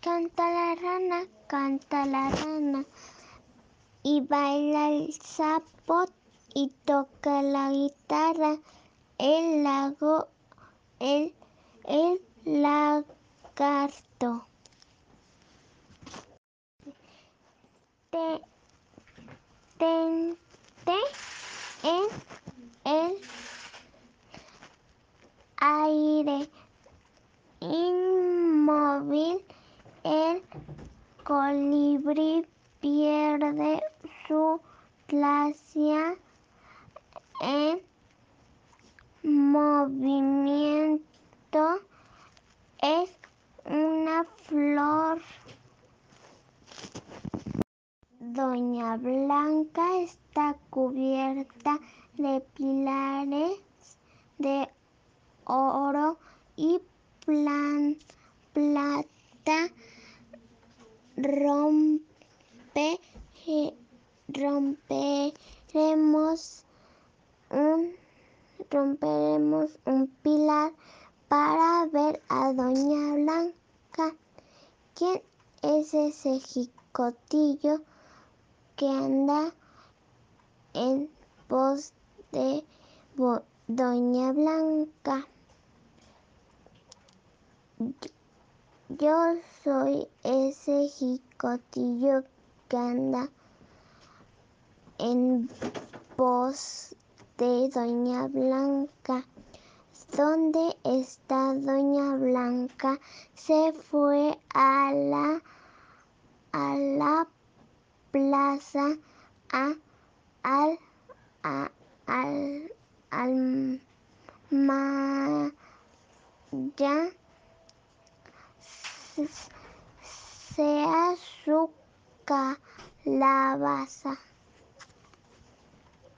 canta la rana, canta la rana. Y baila el sapo y toca la guitarra. El lago, el, el lagarto. En el aire inmóvil el colibrí pierde su gracia en movimiento. Es una flor. Doña Blanca está cubierta de pilares de plata. Rompe, romperemos un, romperemos un pilar para ver a Doña Blanca. ¿Quién es ese jicotillo que anda en pos de Doña Blanca? Yo soy ese jicotillo que anda en pos de Doña Blanca. ¿Dónde está Doña Blanca? Se fue a la a la plaza a al a, al al ma, ya sea su calabaza.